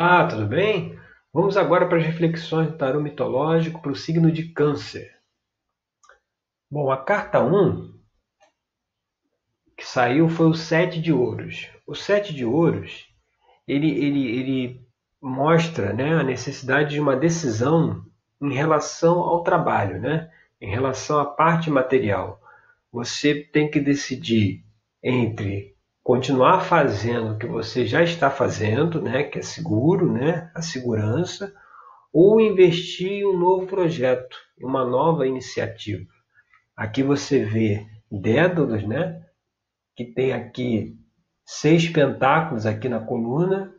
Ah, tudo bem? Vamos agora para as reflexões do tarô mitológico para o signo de Câncer. Bom, a carta 1 que saiu foi o Sete de Ouros. O Sete de Ouros, ele, ele, ele mostra né, a necessidade de uma decisão em relação ao trabalho, né? em relação à parte material. Você tem que decidir entre continuar fazendo o que você já está fazendo, né, que é seguro, né, a segurança, ou investir em um novo projeto, em uma nova iniciativa. Aqui você vê Dédalos, né, que tem aqui seis pentáculos aqui na coluna,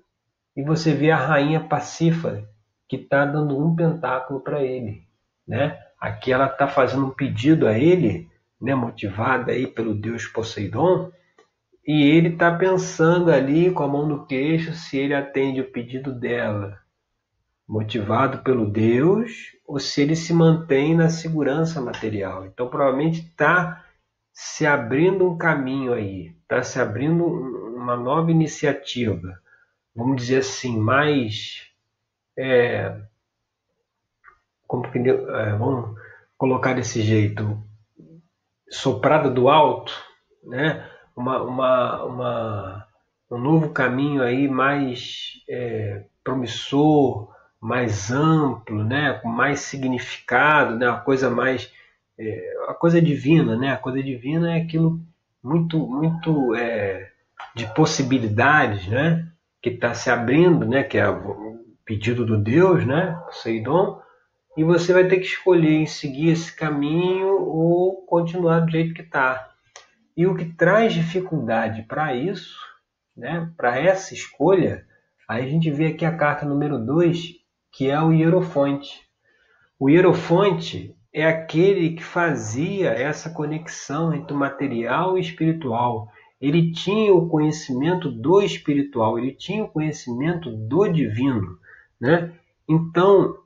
e você vê a rainha Pacífera, que está dando um pentáculo para ele, né? Aqui ela está fazendo um pedido a ele, né, motivada aí pelo deus Poseidon, e ele está pensando ali com a mão no queixo se ele atende o pedido dela, motivado pelo Deus, ou se ele se mantém na segurança material. Então, provavelmente está se abrindo um caminho aí, está se abrindo uma nova iniciativa, vamos dizer assim, mais. É, como que, é, vamos colocar desse jeito, soprada do alto, né? Uma, uma, uma, um novo caminho aí mais é, promissor, mais amplo, né? com mais significado, né? uma coisa mais. É, a coisa divina, né? A coisa divina é aquilo muito, muito é, de possibilidades, né? Que está se abrindo, né? Que é o pedido do Deus, né? Poseidon, e você vai ter que escolher em seguir esse caminho ou continuar do jeito que está. E o que traz dificuldade para isso, né, para essa escolha, aí a gente vê aqui a carta número 2, que é o Hierofonte. O Hierofonte é aquele que fazia essa conexão entre o material e o espiritual. Ele tinha o conhecimento do espiritual, ele tinha o conhecimento do divino. Né? Então,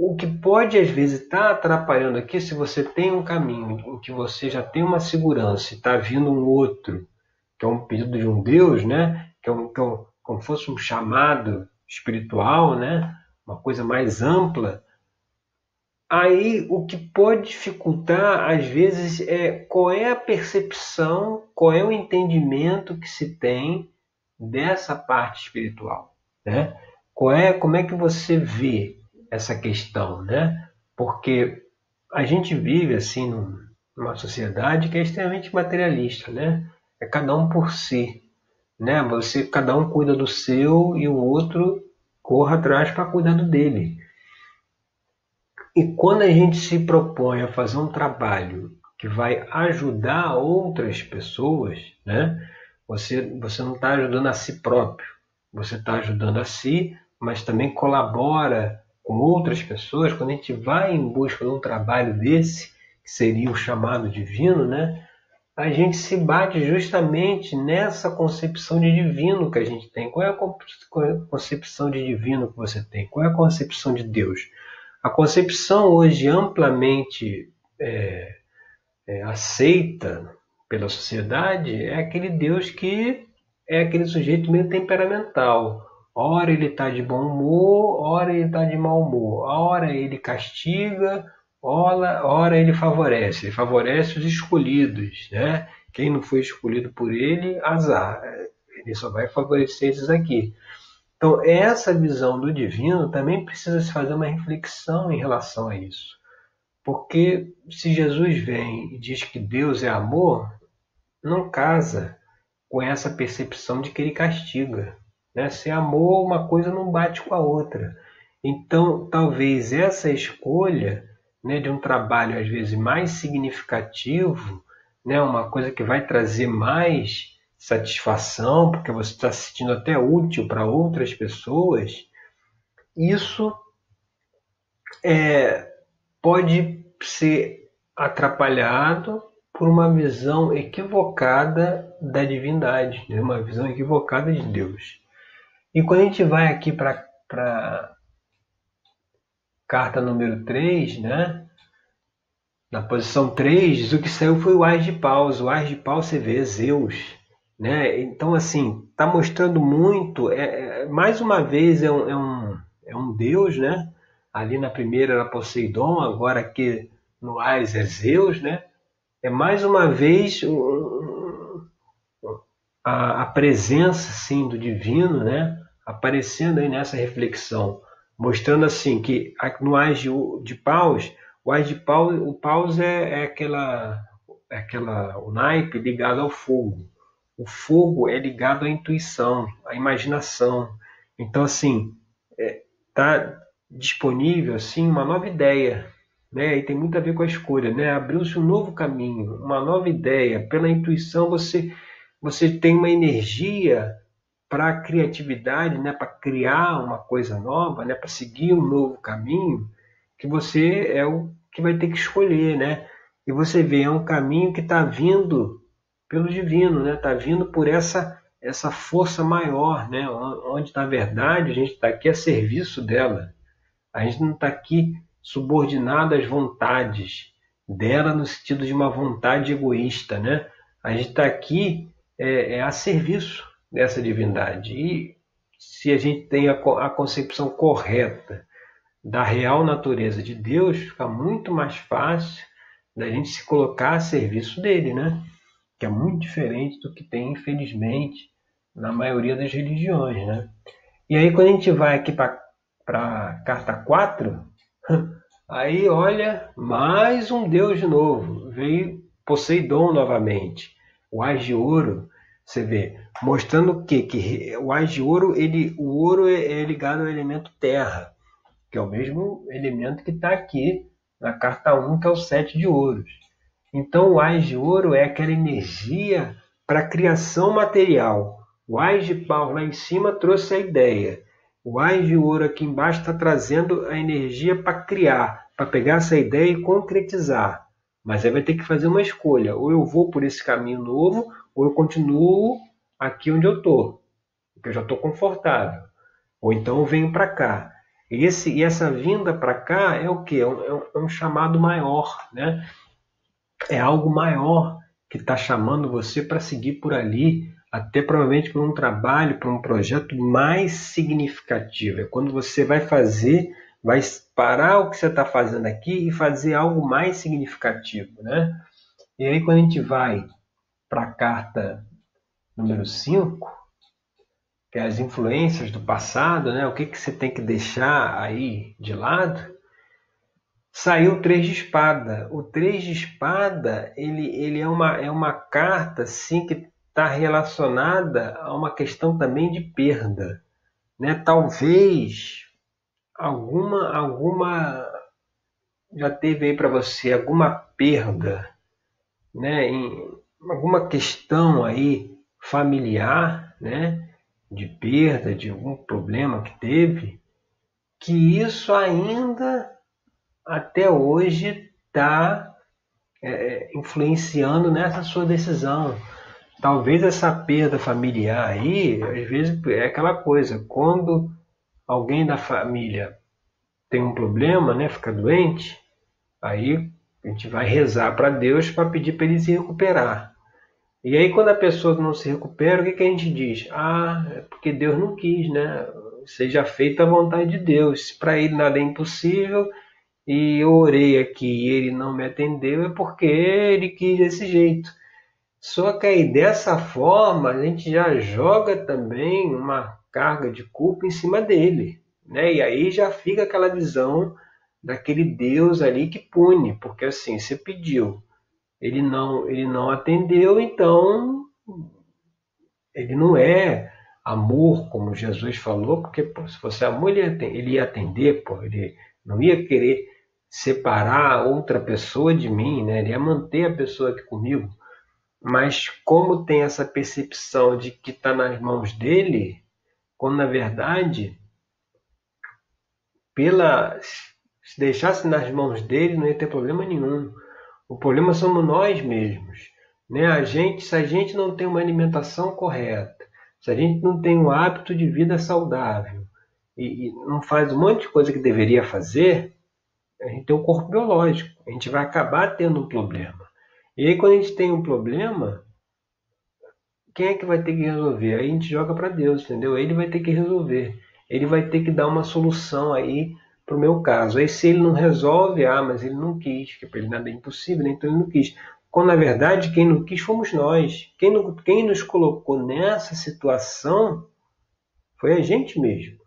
o que pode às vezes estar tá atrapalhando aqui, se você tem um caminho em que você já tem uma segurança e está vindo um outro, que é um pedido de um Deus, né? que é, um, que é um, como fosse um chamado espiritual, né? uma coisa mais ampla, aí o que pode dificultar às vezes é qual é a percepção, qual é o entendimento que se tem dessa parte espiritual, né? Qual é, como é que você vê essa questão, né? Porque a gente vive assim numa sociedade que é extremamente materialista, né? É cada um por si, né? Você cada um cuida do seu e o outro corra atrás para cuidar do dele. E quando a gente se propõe a fazer um trabalho que vai ajudar outras pessoas, né? Você, você não está ajudando a si próprio, você está ajudando a si, mas também colabora com outras pessoas, quando a gente vai em busca de um trabalho desse, que seria o chamado divino, né? A gente se bate justamente nessa concepção de divino que a gente tem. Qual é a concepção de divino que você tem? Qual é a concepção de Deus? A concepção hoje amplamente é, é, aceita pela sociedade é aquele Deus que é aquele sujeito meio temperamental, Ora ele está de bom humor, ora ele está de mau humor. Ora ele castiga, ora, ora ele favorece. Ele favorece os escolhidos. Né? Quem não foi escolhido por ele, azar. Ele só vai favorecer esses aqui. Então, essa visão do divino também precisa se fazer uma reflexão em relação a isso. Porque se Jesus vem e diz que Deus é amor, não casa com essa percepção de que ele castiga. Né? Se amor, uma coisa não bate com a outra. Então, talvez essa escolha né, de um trabalho, às vezes, mais significativo, né, uma coisa que vai trazer mais satisfação, porque você está se sentindo até útil para outras pessoas, isso é, pode ser atrapalhado por uma visão equivocada da divindade, né? uma visão equivocada de Deus. E quando a gente vai aqui para carta número 3, né? Na posição 3, o que saiu foi o Ás de Paus. O Ás de Paus, você vê, Zeus. Né? Então, assim, está mostrando muito. É, é, mais uma vez, é um, é, um, é um Deus, né? Ali na primeira era Poseidon, agora aqui no Ais é Zeus, né? É mais uma vez um, a, a, presença, assim, do divino, né? Aparecendo aí nessa reflexão, mostrando assim que no Ais de, de Paus, o Ais de Paus, o Paus é, é aquela, é aquela, o naipe ligado ao fogo o fogo é ligado à intuição, à imaginação. Então, assim, está é, disponível assim uma nova ideia, né? E tem muito a ver com a escolha, né? Abriu-se um novo caminho, uma nova ideia. Pela intuição você você tem uma energia para a criatividade, né? Para criar uma coisa nova, né? Para seguir um novo caminho que você é o que vai ter que escolher, né? E você vê é um caminho que está vindo pelo divino, né? Está vindo por essa essa força maior, né? Onde na verdade a gente está aqui a serviço dela. A gente não está aqui subordinado às vontades dela no sentido de uma vontade egoísta, né? A gente está aqui é, é, a serviço dessa divindade. E se a gente tem a, a concepção correta da real natureza de Deus, fica muito mais fácil da gente se colocar a serviço dele, né? que é muito diferente do que tem, infelizmente, na maioria das religiões. Né? E aí, quando a gente vai aqui para a carta 4, aí olha, mais um deus de novo. Veio Poseidon novamente, o Ás de Ouro. Você vê, mostrando o quê? Que o Ás de Ouro, ele, o ouro é, é ligado ao elemento terra, que é o mesmo elemento que está aqui na carta 1, que é o sete de ouros. Então, o Ás de Ouro é aquela energia para a criação material. O Ás de Pau lá em cima trouxe a ideia. O Ás de Ouro aqui embaixo está trazendo a energia para criar, para pegar essa ideia e concretizar. Mas aí vai ter que fazer uma escolha. Ou eu vou por esse caminho novo, ou eu continuo aqui onde eu estou, porque eu já estou confortável. Ou então eu venho para cá. E, esse, e essa vinda para cá é o que? É um, é um chamado maior. Né? é algo maior que está chamando você para seguir por ali, até provavelmente por um trabalho, para um projeto mais significativo. É quando você vai fazer, vai parar o que você está fazendo aqui e fazer algo mais significativo. Né? E aí, quando a gente vai para a carta número 5, que é as influências do passado, né? o que, que você tem que deixar aí de lado, saiu o três de espada. O três de espada ele, ele é, uma, é uma carta assim, que está relacionada a uma questão também de perda. Né? Talvez alguma, alguma já teve aí para você alguma perda, né? em alguma questão aí familiar, né? de perda, de algum problema que teve, que isso ainda até hoje está é, influenciando nessa sua decisão. Talvez essa perda familiar aí, às vezes é aquela coisa, quando alguém da família tem um problema, né, fica doente, aí a gente vai rezar para Deus para pedir para ele se recuperar. E aí quando a pessoa não se recupera, o que, que a gente diz? Ah, é porque Deus não quis, né? Seja feita a vontade de Deus. Para ele nada é impossível, e eu orei aqui e ele não me atendeu, é porque ele quis desse jeito. Só que aí dessa forma a gente já joga também uma carga de culpa em cima dele. Né? E aí já fica aquela visão daquele Deus ali que pune, porque assim, você pediu, ele não, ele não atendeu, então ele não é amor, como Jesus falou, porque pô, se fosse amor ele ia, atender, pô, ele não ia querer separar outra pessoa de mim, né? Ele ia manter a pessoa aqui comigo. Mas como tem essa percepção de que está nas mãos dele, quando na verdade, pela se deixasse nas mãos dele, não ia ter problema nenhum. O problema somos nós mesmos. Né? A gente, se a gente não tem uma alimentação correta, se a gente não tem um hábito de vida saudável e, e não faz um monte de coisa que deveria fazer, a gente tem um corpo biológico, a gente vai acabar tendo um problema. E aí, quando a gente tem um problema, quem é que vai ter que resolver? Aí a gente joga para Deus, entendeu? Ele vai ter que resolver. Ele vai ter que dar uma solução aí para o meu caso. Aí se ele não resolve, ah, mas ele não quis, que para ele nada é impossível, né? então ele não quis. Quando na verdade quem não quis fomos nós. Quem, não, quem nos colocou nessa situação foi a gente mesmo.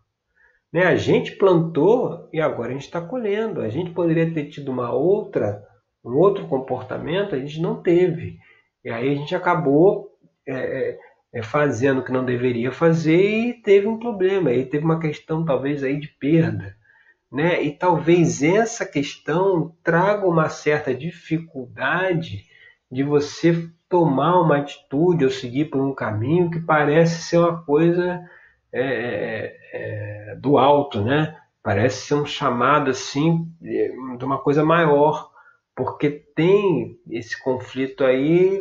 Né? A gente plantou e agora a gente está colhendo. A gente poderia ter tido uma outra, um outro comportamento, a gente não teve. E aí a gente acabou é, é, é fazendo o que não deveria fazer e teve um problema. E teve uma questão talvez aí de perda né? E talvez essa questão traga uma certa dificuldade de você tomar uma atitude ou seguir por um caminho que parece ser uma coisa é, é, é do alto, né? Parece ser um chamado assim de uma coisa maior, porque tem esse conflito aí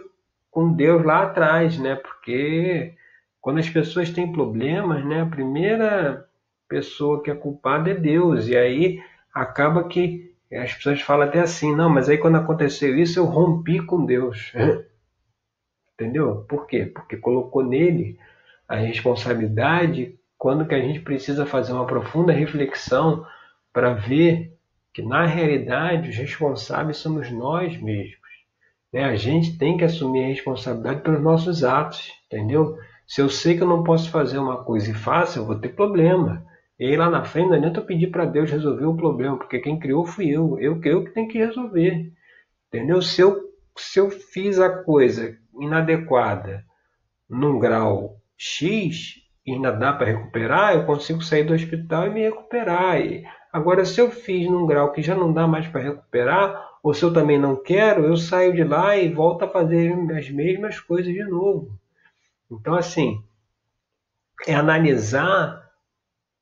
com Deus lá atrás, né? Porque quando as pessoas têm problemas, né? A primeira pessoa que é culpada é Deus. E aí acaba que as pessoas falam até assim, não, mas aí quando aconteceu isso eu rompi com Deus. Entendeu? Por quê? Porque colocou nele a responsabilidade quando que a gente precisa fazer uma profunda reflexão para ver que na realidade os responsáveis somos nós mesmos. Né? A gente tem que assumir a responsabilidade pelos nossos atos, entendeu? Se eu sei que eu não posso fazer uma coisa e faço, eu vou ter problema. E aí lá na frente não adianta eu pedir para Deus resolver o problema, porque quem criou fui eu. Eu, eu que tenho que resolver. Entendeu? Se eu, se eu fiz a coisa inadequada num grau X e ainda dá para recuperar, eu consigo sair do hospital e me recuperar. E, agora, se eu fiz num grau que já não dá mais para recuperar, ou se eu também não quero, eu saio de lá e volto a fazer as mesmas coisas de novo. Então, assim, é analisar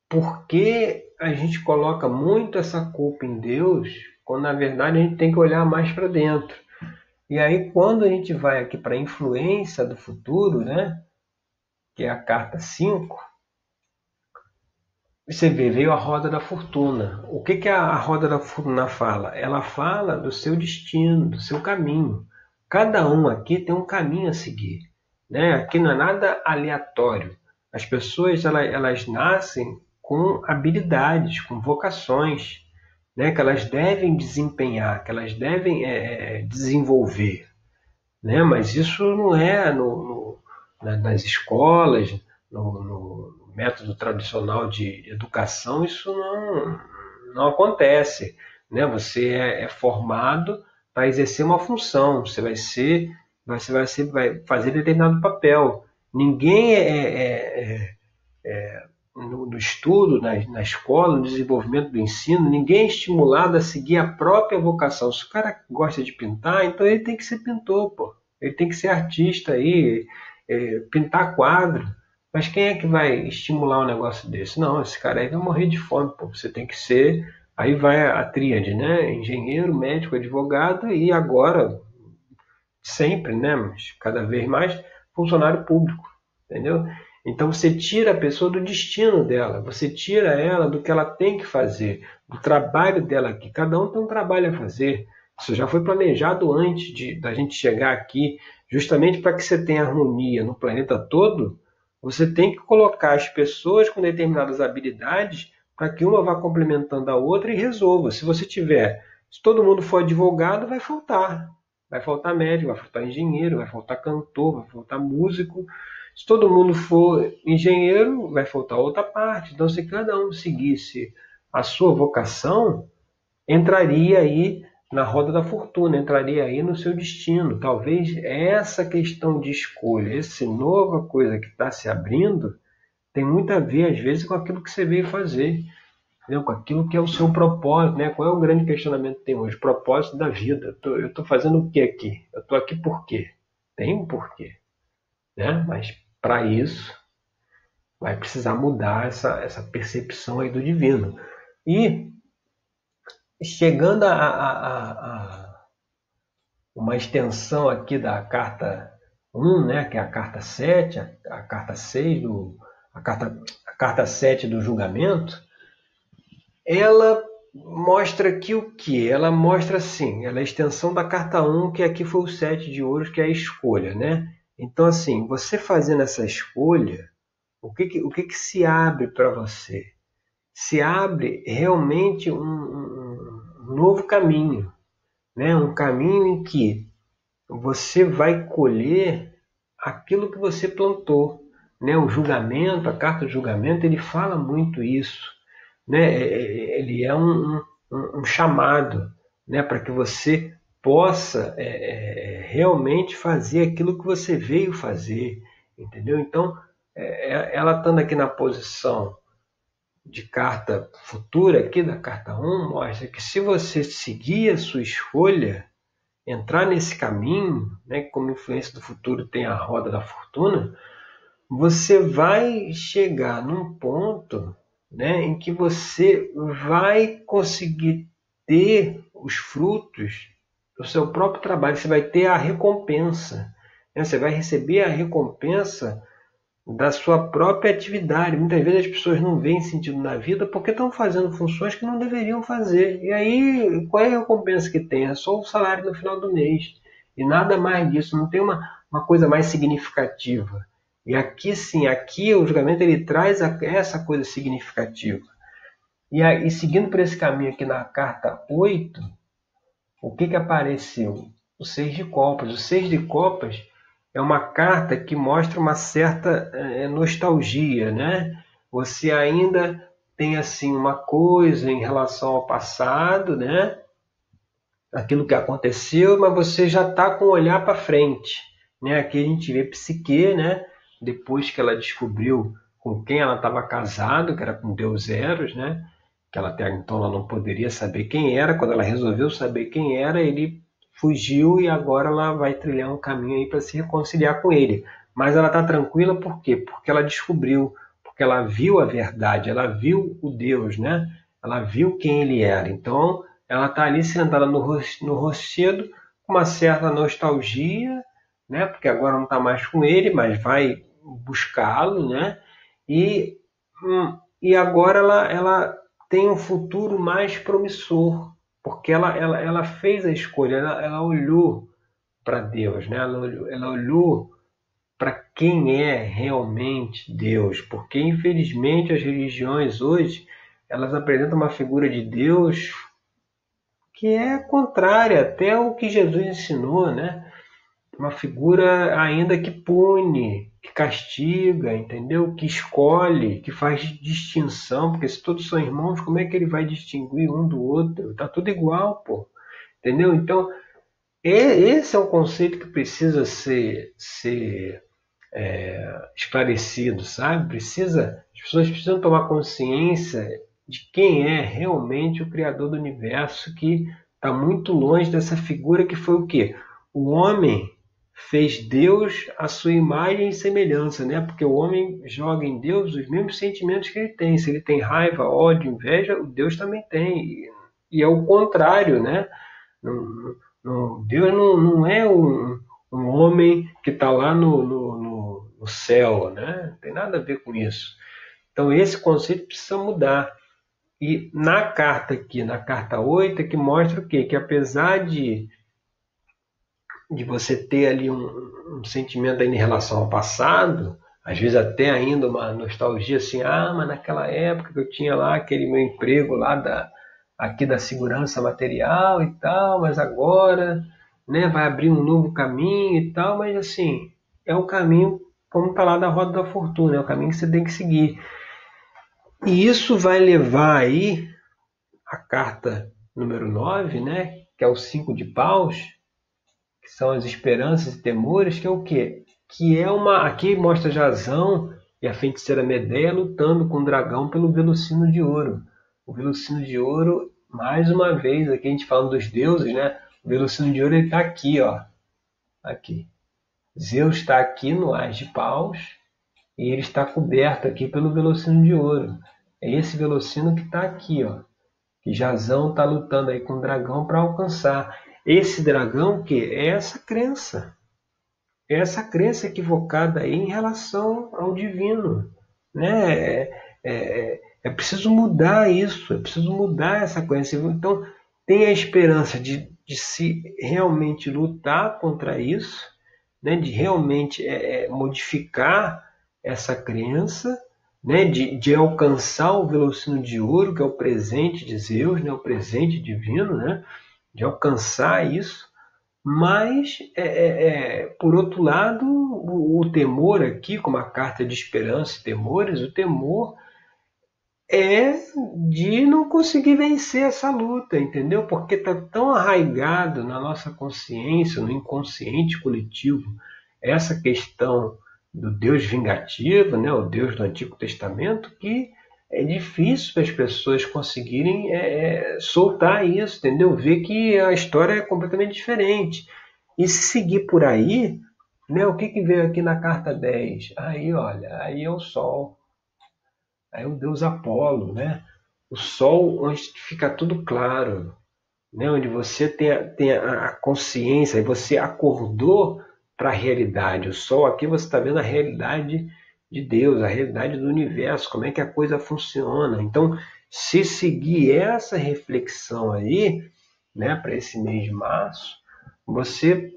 por que a gente coloca muito essa culpa em Deus, quando na verdade a gente tem que olhar mais para dentro. E aí, quando a gente vai aqui para a influência do futuro, né, que é a carta 5, você vê, veio a roda da fortuna. O que, que a roda da fortuna fala? Ela fala do seu destino, do seu caminho. Cada um aqui tem um caminho a seguir. Né? Aqui não é nada aleatório. As pessoas elas, elas nascem com habilidades, com vocações, né, que elas devem desempenhar, que elas devem é, é desenvolver. Né? Mas isso não é no, no, nas escolas, no, no, método tradicional de educação, isso não, não acontece. Né? Você é, é formado para exercer uma função, você vai ser, você vai, ser, vai fazer determinado papel. Ninguém é, é, é, é no, no estudo, na, na, escola, no desenvolvimento do ensino, ninguém é estimulado a seguir a própria vocação. Se o cara gosta de pintar, então ele tem que ser pintor, pô. Ele tem que ser artista aí, é, pintar quadro. Mas quem é que vai estimular um negócio desse? Não, esse cara aí vai morrer de fome, pô. Você tem que ser. Aí vai a tríade, né? Engenheiro, médico, advogado e agora, sempre, né? Mas cada vez mais, funcionário público. Entendeu? Então você tira a pessoa do destino dela, você tira ela do que ela tem que fazer, do trabalho dela aqui. Cada um tem um trabalho a fazer. Isso já foi planejado antes de da gente chegar aqui, justamente para que você tenha harmonia no planeta todo. Você tem que colocar as pessoas com determinadas habilidades para que uma vá complementando a outra e resolva. Se você tiver, se todo mundo for advogado, vai faltar. Vai faltar médico, vai faltar engenheiro, vai faltar cantor, vai faltar músico. Se todo mundo for engenheiro, vai faltar outra parte. Então, se cada um seguisse a sua vocação, entraria aí na roda da fortuna, entraria aí no seu destino. Talvez essa questão de escolha, essa nova coisa que está se abrindo, tem muito a ver, às vezes, com aquilo que você veio fazer, entendeu? com aquilo que é o seu propósito. Né? Qual é o grande questionamento que tem hoje? Propósito da vida. Eu estou fazendo o que aqui? Eu estou aqui por quê? Tem um porquê. Né? Mas para isso, vai precisar mudar essa, essa percepção aí do divino. E chegando a, a, a uma extensão aqui da carta 1, né, que é a carta 7, a, a carta 6 do a carta, a carta 7 do julgamento, ela mostra aqui o que? Ela mostra assim, ela é a extensão da carta 1, que aqui foi o 7 de ouros, que é a escolha, né? Então, assim, você fazendo essa escolha, o que, que o que, que se abre para você? Se abre realmente um, um, um novo caminho, né? um caminho em que você vai colher aquilo que você plantou. Né? O julgamento, a carta de julgamento, ele fala muito isso. Né? É, é, ele é um, um, um chamado né? para que você possa é, é, realmente fazer aquilo que você veio fazer, entendeu? Então, é, é ela estando aqui na posição de carta futura, aqui da carta 1, mostra que se você seguir a sua escolha, entrar nesse caminho, né, como influência do futuro tem a roda da fortuna, você vai chegar num ponto né, em que você vai conseguir ter os frutos do seu próprio trabalho, você vai ter a recompensa. Né? Você vai receber a recompensa da sua própria atividade. Muitas vezes as pessoas não veem sentido na vida porque estão fazendo funções que não deveriam fazer. E aí, qual é a recompensa que tem? É só o salário no final do mês. E nada mais disso, não tem uma, uma coisa mais significativa. E aqui sim, aqui o julgamento ele traz essa coisa significativa. E, seguindo por esse caminho aqui na carta 8, o que, que apareceu? O seis de copas. O seis de copas é uma carta que mostra uma certa é, nostalgia, né? Você ainda tem assim uma coisa em relação ao passado, né? Aquilo que aconteceu, mas você já está com o olhar para frente, né? Aqui a gente vê Psique, né? Depois que ela descobriu com quem ela estava casado, que era com Deus Eros, né? que ela até então ela não poderia saber quem era. Quando ela resolveu saber quem era, ele fugiu e agora ela vai trilhar um caminho aí para se reconciliar com ele. Mas ela está tranquila por quê? Porque ela descobriu, porque ela viu a verdade, ela viu o Deus, né? Ela viu quem ele era. Então ela está ali sentada no, no rochedo com uma certa nostalgia, né? Porque agora não está mais com ele, mas vai buscá-lo, né? E, hum, e agora ela, ela tem um futuro mais promissor, porque ela, ela, ela fez a escolha, ela, ela olhou para Deus, né? ela olhou, ela olhou para quem é realmente Deus, porque infelizmente as religiões hoje elas apresentam uma figura de Deus que é contrária até ao que Jesus ensinou, né? Uma figura ainda que pune, que castiga, entendeu? Que escolhe, que faz distinção, porque se todos são irmãos, como é que ele vai distinguir um do outro? Tá tudo igual, pô. Entendeu? Então, esse é um conceito que precisa ser, ser é, esclarecido, sabe? Precisa, as pessoas precisam tomar consciência de quem é realmente o Criador do universo, que está muito longe dessa figura que foi o quê? O homem fez Deus a sua imagem e semelhança, né? Porque o homem joga em Deus os mesmos sentimentos que ele tem. Se ele tem raiva, ódio, inveja, o Deus também tem. E é o contrário, né? Não, não, Deus não, não é um, um homem que está lá no, no, no, céu, né? Não tem nada a ver com isso. Então esse conceito precisa mudar. E na carta aqui, na carta 8, é que mostra o quê? Que apesar de de você ter ali um, um sentimento ainda em relação ao passado, às vezes até ainda uma nostalgia assim, ah, mas naquela época que eu tinha lá aquele meu emprego lá da aqui da segurança material e tal, mas agora, né, vai abrir um novo caminho e tal, mas assim, é o caminho como está lá da roda da fortuna, é o caminho que você tem que seguir. E isso vai levar aí a carta número 9, né, que é o 5 de paus, que são as esperanças e temores, que é o quê? Que é uma. Aqui mostra Jazão e a feiticeira Medeia lutando com o dragão pelo velocino de ouro. O velocino de ouro, mais uma vez, aqui a gente falando dos deuses, né? O velocino de ouro está aqui, ó. Aqui. Zeus está aqui no Ás de Paus e ele está coberto aqui pelo velocino de ouro. É esse velocino que está aqui, ó. Que Jazão está lutando aí com o dragão para alcançar. Esse dragão que é essa crença, é essa crença equivocada aí em relação ao divino, né? É, é, é preciso mudar isso, é preciso mudar essa crença. Então tem a esperança de, de se realmente lutar contra isso, né, de realmente é, é, modificar essa crença, né, de, de alcançar o velocino de ouro, que é o presente de Zeus, né, o presente divino, né, de alcançar isso, mas, é, é, é, por outro lado, o, o, temor aqui, como a carta de esperança e temores, o temor é de não conseguir vencer essa luta, entendeu? Porque está tão arraigado na nossa consciência, no inconsciente coletivo, essa questão do Deus vingativo, né, o Deus do Antigo Testamento, que é difícil para as pessoas conseguirem é, é, soltar isso, entendeu? Ver que a história é completamente diferente. E se seguir por aí, né, o que, que veio aqui na carta 10? Aí, olha, aí é o Sol. Aí é o Deus Apolo, né? O Sol onde fica tudo claro, né? onde você tem, a, tem a consciência, você acordou para a realidade. O Sol aqui você está vendo a realidade de Deus, a realidade do universo, como é que a coisa funciona. Então, se seguir essa reflexão aí, né, para esse mês de março, você,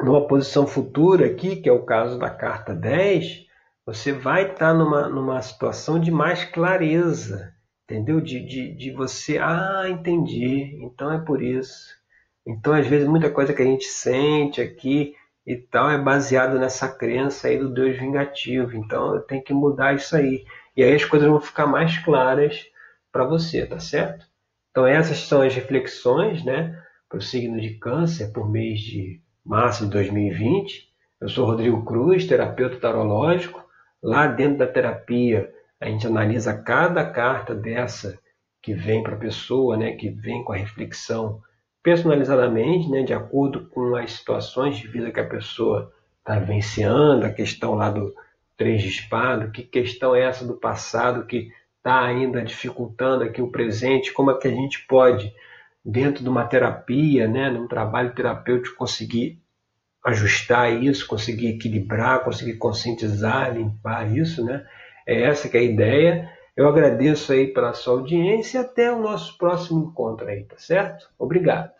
numa posição futura aqui, que é o caso da carta 10, você vai estar tá numa, numa situação de mais clareza, entendeu? De, de, de você, ah, entendi, então é por isso. Então, às vezes, muita coisa que a gente sente aqui e tal é baseado nessa crença aí do Deus vingativo. Então eu tenho que mudar isso aí. E aí as coisas vão ficar mais claras para você, tá certo? Então essas são as reflexões, né, para o signo de câncer por mês de março de 2020. Eu sou Rodrigo Cruz, terapeuta tarológico. Lá dentro da terapia a gente analisa cada carta dessa que vem para a pessoa, né, que vem com a reflexão personalizadamente, né, de acordo com as situações de vida que a pessoa está vivenciando, a questão lá do três de espada, que questão é essa do passado que está ainda dificultando aqui o presente, como é que a gente pode, dentro de uma terapia, né, num trabalho terapêutico, conseguir ajustar isso, conseguir equilibrar, conseguir conscientizar, limpar isso, né? É essa que é a ideia. Eu agradeço aí pela sua audiência e até o nosso próximo encontro aí, tá certo? Obrigado.